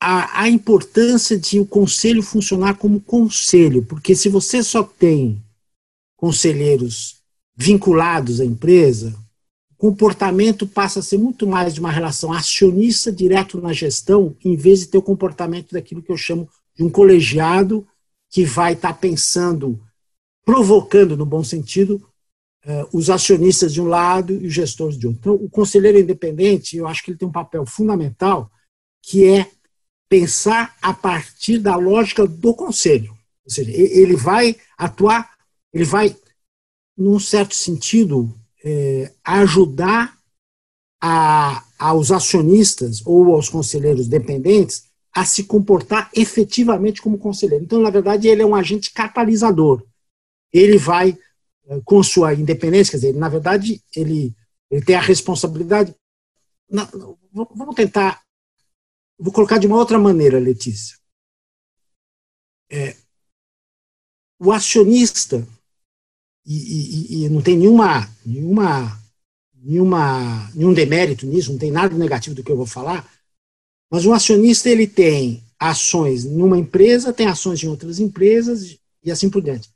a, a importância de o conselho funcionar como conselho, porque se você só tem conselheiros vinculados à empresa, comportamento passa a ser muito mais de uma relação acionista direto na gestão, em vez de ter o comportamento daquilo que eu chamo de um colegiado que vai estar tá pensando, provocando, no bom sentido, uh, os acionistas de um lado e os gestores de outro. Então, o conselheiro independente, eu acho que ele tem um papel fundamental, que é pensar a partir da lógica do conselho. Ou seja, ele vai atuar, ele vai, num certo sentido, é, ajudar a, aos acionistas ou aos conselheiros dependentes a se comportar efetivamente como conselheiro. Então, na verdade, ele é um agente catalisador. Ele vai com sua independência, quer dizer, na verdade, ele, ele tem a responsabilidade. Não, vamos tentar. Vou colocar de uma outra maneira, Letícia. É, o acionista, e, e, e, não tem nenhuma, nenhuma, nenhuma, nenhum demérito nisso, não tem nada negativo do que eu vou falar, mas o acionista ele tem ações numa empresa, tem ações em outras empresas e assim por diante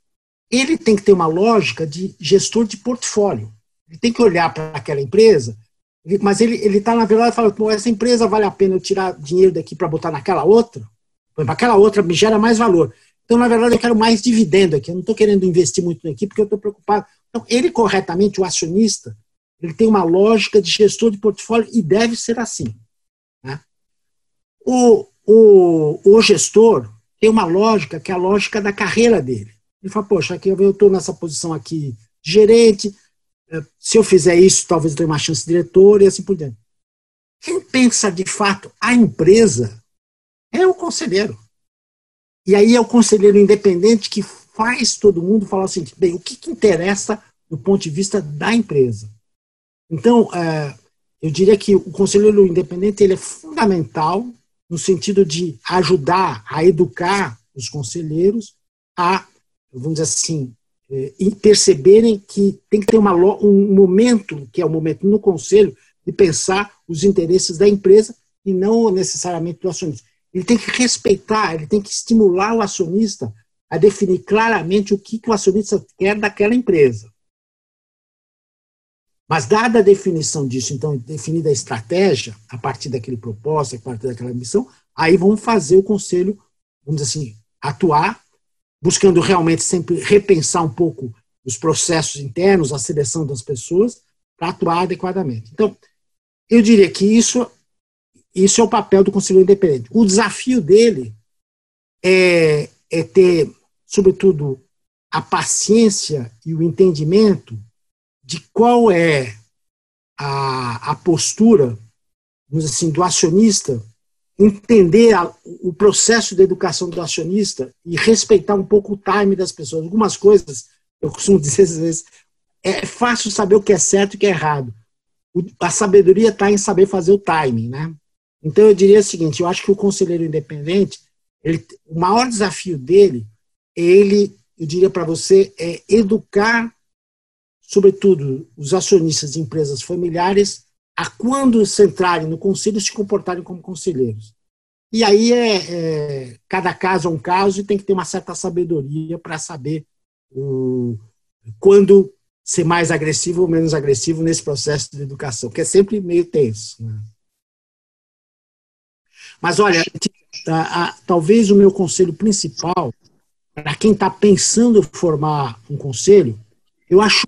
ele tem que ter uma lógica de gestor de portfólio. Ele tem que olhar para aquela empresa, mas ele está, na verdade, falando, essa empresa vale a pena eu tirar dinheiro daqui para botar naquela outra? Aquela outra me gera mais valor. Então, na verdade, eu quero mais dividendo aqui. Eu não estou querendo investir muito aqui porque eu estou preocupado. Então, ele corretamente, o acionista, ele tem uma lógica de gestor de portfólio e deve ser assim. Né? O, o, o gestor tem uma lógica que é a lógica da carreira dele. Ele fala, poxa, aqui eu estou nessa posição aqui de gerente, é, se eu fizer isso, talvez eu tenha uma chance de diretor e assim por diante. Quem pensa de fato a empresa é o conselheiro. E aí é o conselheiro independente que faz todo mundo falar assim, bem, o que, que interessa do ponto de vista da empresa? Então, é, eu diria que o conselheiro independente ele é fundamental no sentido de ajudar a educar os conselheiros a vamos dizer assim, é, e perceberem que tem que ter uma, um momento, que é o momento no conselho, de pensar os interesses da empresa e não necessariamente do acionista. Ele tem que respeitar, ele tem que estimular o acionista a definir claramente o que, que o acionista quer daquela empresa. Mas, dada a definição disso, então, definida a estratégia, a partir daquele propósito, a partir daquela missão, aí vamos fazer o conselho, vamos dizer assim, atuar, buscando realmente sempre repensar um pouco os processos internos, a seleção das pessoas, para atuar adequadamente. Então, eu diria que isso, isso é o papel do conselheiro independente. O desafio dele é, é ter, sobretudo, a paciência e o entendimento de qual é a, a postura assim, do acionista, entender a, o processo de educação do acionista e respeitar um pouco o time das pessoas. Algumas coisas, eu costumo dizer às vezes, é fácil saber o que é certo e o que é errado. O, a sabedoria está em saber fazer o timing, né? Então eu diria o seguinte, eu acho que o conselheiro independente, ele, o maior desafio dele, ele, eu diria para você, é educar sobretudo os acionistas de empresas familiares, a quando se entrarem no conselho se comportarem como conselheiros. E aí é, é, cada caso é um caso e tem que ter uma certa sabedoria para saber quando ser mais agressivo ou menos agressivo nesse processo de educação, que é sempre meio tenso. Né? Mas olha, a, a, talvez o meu conselho principal para quem está pensando em formar um conselho, eu acho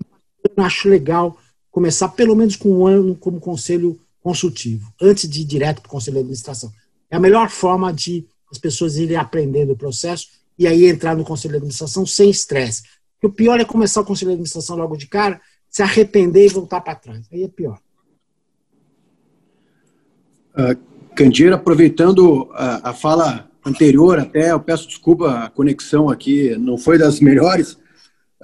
eu acho legal começar pelo menos com um ano como conselho consultivo, antes de ir direto para o conselho de administração. É a melhor forma de as pessoas irem aprendendo o processo e aí entrar no conselho de administração sem estresse. o pior é começar o conselho de administração logo de cara, se arrepender e voltar para trás. Aí é pior. Uh, Candeira, aproveitando a, a, fala anterior, até eu peço desculpa, a conexão aqui não foi das melhores,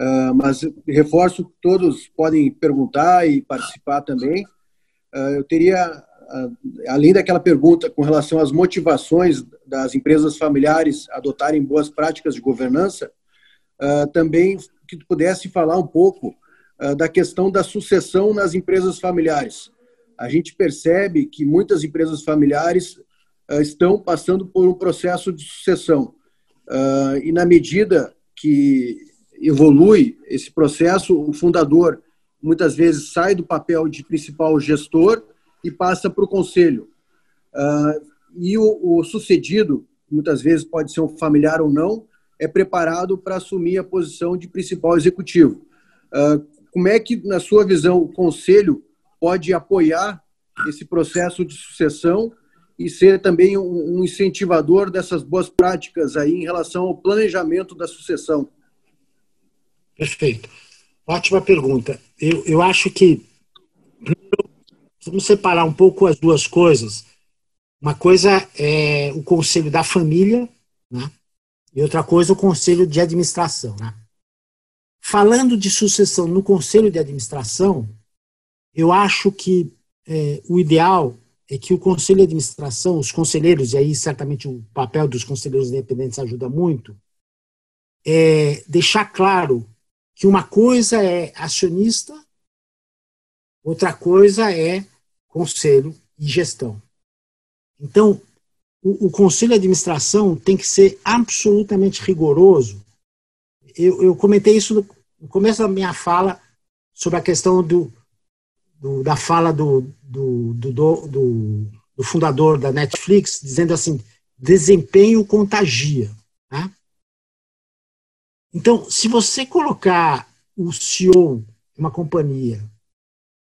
Uh, mas reforço que todos podem perguntar e participar também. Uh, eu teria, uh, além daquela pergunta com relação às motivações das empresas familiares adotarem boas práticas de governança, também que tu pudesse falar um pouco da questão da sucessão nas empresas familiares. A gente percebe que muitas empresas familiares estão passando por um processo de sucessão. e na medida que evolui esse processo, o fundador muitas vezes sai do papel de principal gestor e passa para o conselho. Uh, e o, o, sucedido, muitas vezes pode ser um familiar ou não, é preparado para assumir a posição de principal executivo. Uh, como é que, na sua visão, o conselho pode apoiar esse processo de sucessão e ser também um, incentivador dessas boas práticas aí em relação ao planejamento da sucessão? Perfeito. Ótima pergunta. Eu, eu acho que vamos separar um pouco as duas coisas. Uma coisa é o conselho da família, né? e outra coisa o conselho de administração. Né? Falando de sucessão no conselho de administração, eu acho que é, o ideal é que o conselho de administração, os conselheiros, e aí certamente o papel dos conselheiros independentes ajuda muito, é deixar claro que uma coisa é acionista, outra coisa é conselho e gestão. Então, o, o conselho de administração tem que ser absolutamente rigoroso. Eu, eu comentei isso no, no, começo da minha fala sobre a questão do, do da fala do, do, do, do, fundador da Netflix, dizendo assim: desempenho contagia. Né? Então, se você colocar o CEO de uma companhia,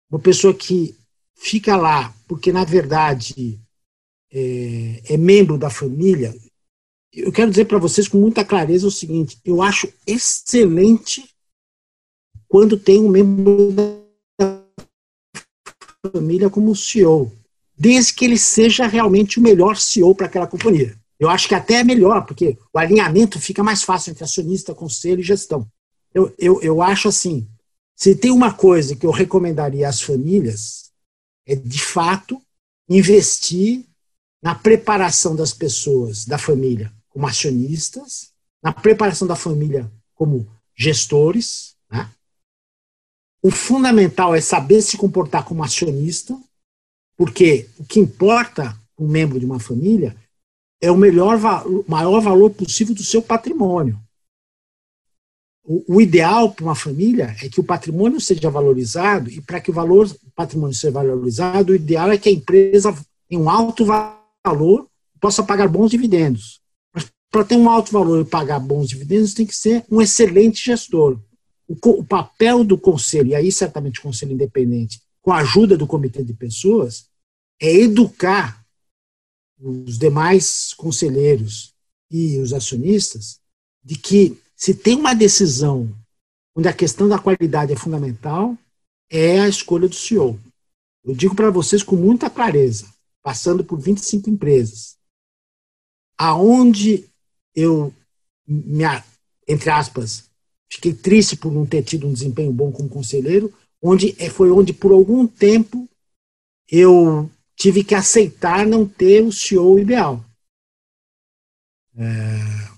uma pessoa que fica lá porque, na verdade, é, é membro da família, eu quero dizer para vocês com muita clareza o seguinte: eu acho excelente quando tem um membro da família como CEO, desde que ele seja realmente o melhor CEO para aquela companhia. Eu acho que até é melhor, porque o alinhamento fica mais fácil entre acionista, conselho e gestão. Eu, eu, eu acho assim, se tem uma coisa que eu recomendaria às famílias, é de fato investir na preparação das pessoas da família como acionistas, na preparação da família como gestores. Né? O fundamental é saber se comportar como acionista, porque o que importa um membro de uma família é o melhor, maior valor possível do seu patrimônio. o, o ideal para uma família é que o patrimônio seja valorizado e para que o valor o patrimônio seja valorizado, o ideal é que a empresa tenha um alto valor possa pagar bons dividendos. Mas para ter um alto valor e pagar bons dividendos, tem que ser um excelente gestor. O, papel do conselho, e aí certamente o conselho independente, com a ajuda do comitê de pessoas, é educar os demais conselheiros e os acionistas de que se tem uma decisão onde a questão da qualidade é fundamental, é a escolha do CEO. Eu digo para vocês com muita clareza, passando por 25 empresas, aonde eu, me, entre aspas, fiquei triste por não ter tido um desempenho bom como conselheiro, onde é, foi onde por algum tempo eu tive que aceitar não ter o CEO ideal. É,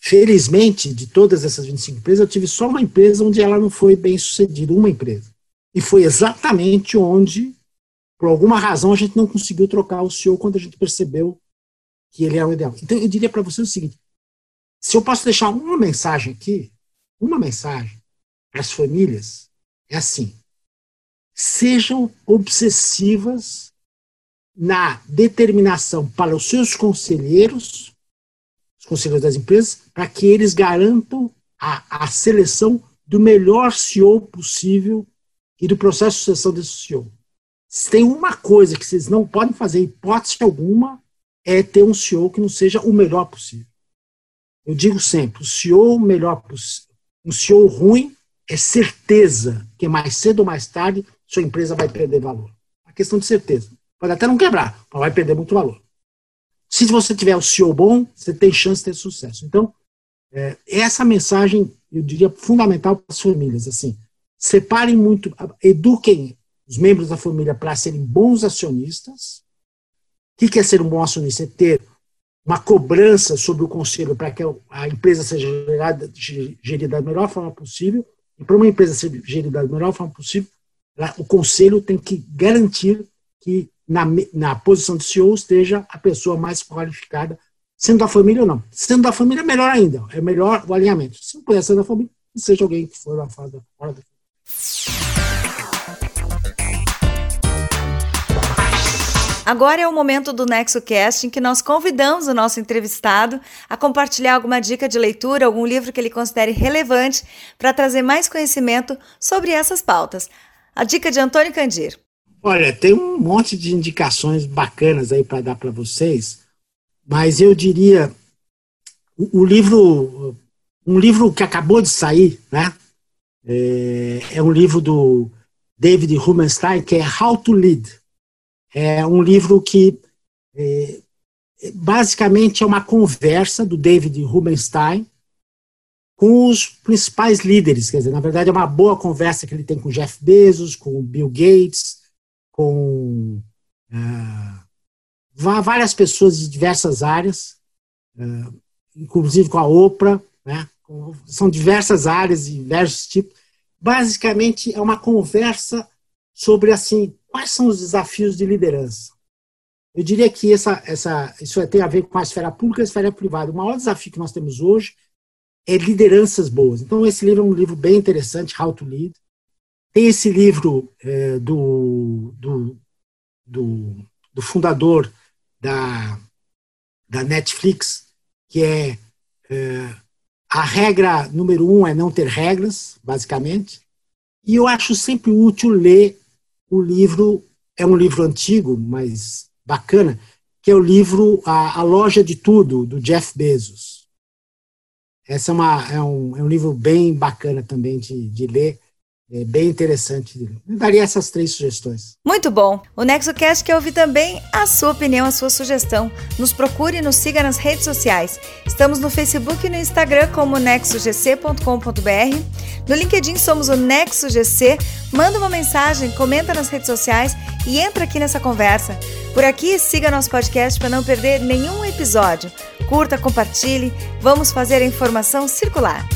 felizmente, de todas essas 25 empresas, eu tive só uma empresa onde ela não foi bem sucedida, uma empresa. E foi exatamente onde, por alguma razão, a gente não conseguiu trocar o CEO quando a gente percebeu que ele é o ideal. Então, eu diria para você o seguinte: se eu posso deixar uma mensagem aqui, uma mensagem para as famílias, é assim: sejam obsessivas na determinação para os seus conselheiros, os conselheiros das empresas, para que eles garantam a, a seleção do melhor CEO possível e do processo de sucessão desse CEO. Se tem uma coisa que vocês não podem fazer, hipótese alguma, é ter um CEO que não seja o melhor possível. Eu digo sempre, o CEO melhor um CEO ruim é certeza que mais cedo ou mais tarde sua empresa vai perder valor. A questão de certeza. Pode até não quebrar, mas vai perder muito valor. Se você tiver o CEO bom, você tem chance de ter sucesso. Então, é, essa mensagem, eu diria, fundamental para as famílias. Assim, separem muito, eduquem os membros da família para serem bons acionistas, o que é ser um bom acionista? É ter uma cobrança sobre o conselho para que a empresa seja gerada, gerida da melhor forma possível. E para uma empresa ser gerida da melhor forma possível, o conselho tem que garantir que na, na posição de CEO esteja a pessoa mais qualificada, sendo da família ou não. Sendo da família, melhor ainda. É melhor o alinhamento. Se não puder ser da família, seja alguém que for da fora da família. Agora é o momento do NexoCast em que nós convidamos o nosso entrevistado a compartilhar alguma dica de leitura, algum livro que ele considere relevante para trazer mais conhecimento sobre essas pautas. A dica de Antônio Candir. Olha, tem um monte de indicações bacanas aí para dar para vocês, mas eu diria o, o, livro, um livro que acabou de sair, né? É, é um livro do David Rubenstein que é How to Lead é um livro que é, basicamente é uma conversa do David Rubenstein com os principais líderes. Quer dizer, na verdade, é uma boa conversa que ele tem com Jeff Bezos, com Bill Gates, com uh, várias pessoas de diversas áreas, uh, inclusive com a Oprah, né? são diversas áreas diversos tipos. Basicamente, é uma conversa sobre assim Quais são os desafios de liderança? Eu diria que essa, essa, isso tem a ver com a esfera pública e a esfera privada. O maior desafio que nós temos hoje é lideranças boas. Então, esse livro é um livro bem interessante, How to Lead. Tem esse livro é, do, do, do, do, fundador da, da Netflix, que é, é a regra número um é não ter regras, basicamente. E eu acho sempre útil ler o livro é um livro antigo, mas bacana, que é o livro A, a Loja de Tudo, do Jeff Bezos. Essa é, uma, é, um, é um livro bem bacana também de, de ler é bem interessante. Eu daria essas três sugestões. Muito bom. O NexoCast quer ouvir também a sua opinião, a sua sugestão. Nos procure e nos siga nas redes sociais. Estamos no Facebook e no Instagram como nexogc.com.br. No LinkedIn somos o NexoGC. Manda uma mensagem, comenta nas redes sociais e entra aqui nessa conversa. Por aqui, siga nosso podcast para não perder nenhum episódio. Curta, compartilhe. Vamos fazer a informação circular.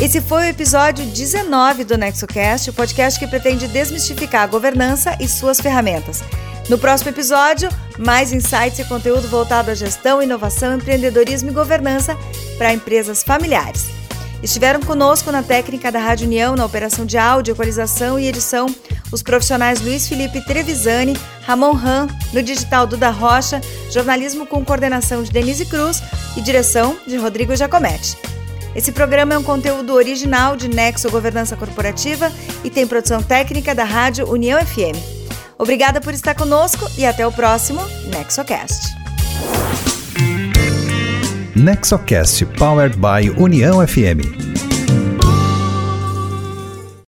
Esse foi o episódio 19 do NexoCast, o podcast que pretende desmistificar a governança e suas ferramentas. No próximo episódio, mais insights e conteúdo voltado à gestão, inovação, empreendedorismo e governança para empresas familiares. Estiveram conosco na técnica da Rádio União, na operação de áudio, equalização e edição, os profissionais Luiz Felipe Trevisani, Ramon Ram, no digital Duda Rocha, jornalismo com coordenação de Denise Cruz e direção de Rodrigo Giacometti. Esse programa é um conteúdo original de Nexo Governança Corporativa e tem produção técnica da Rádio União FM. Obrigada por estar conosco e até o próximo NexoCast. NexoCast Powered by União FM.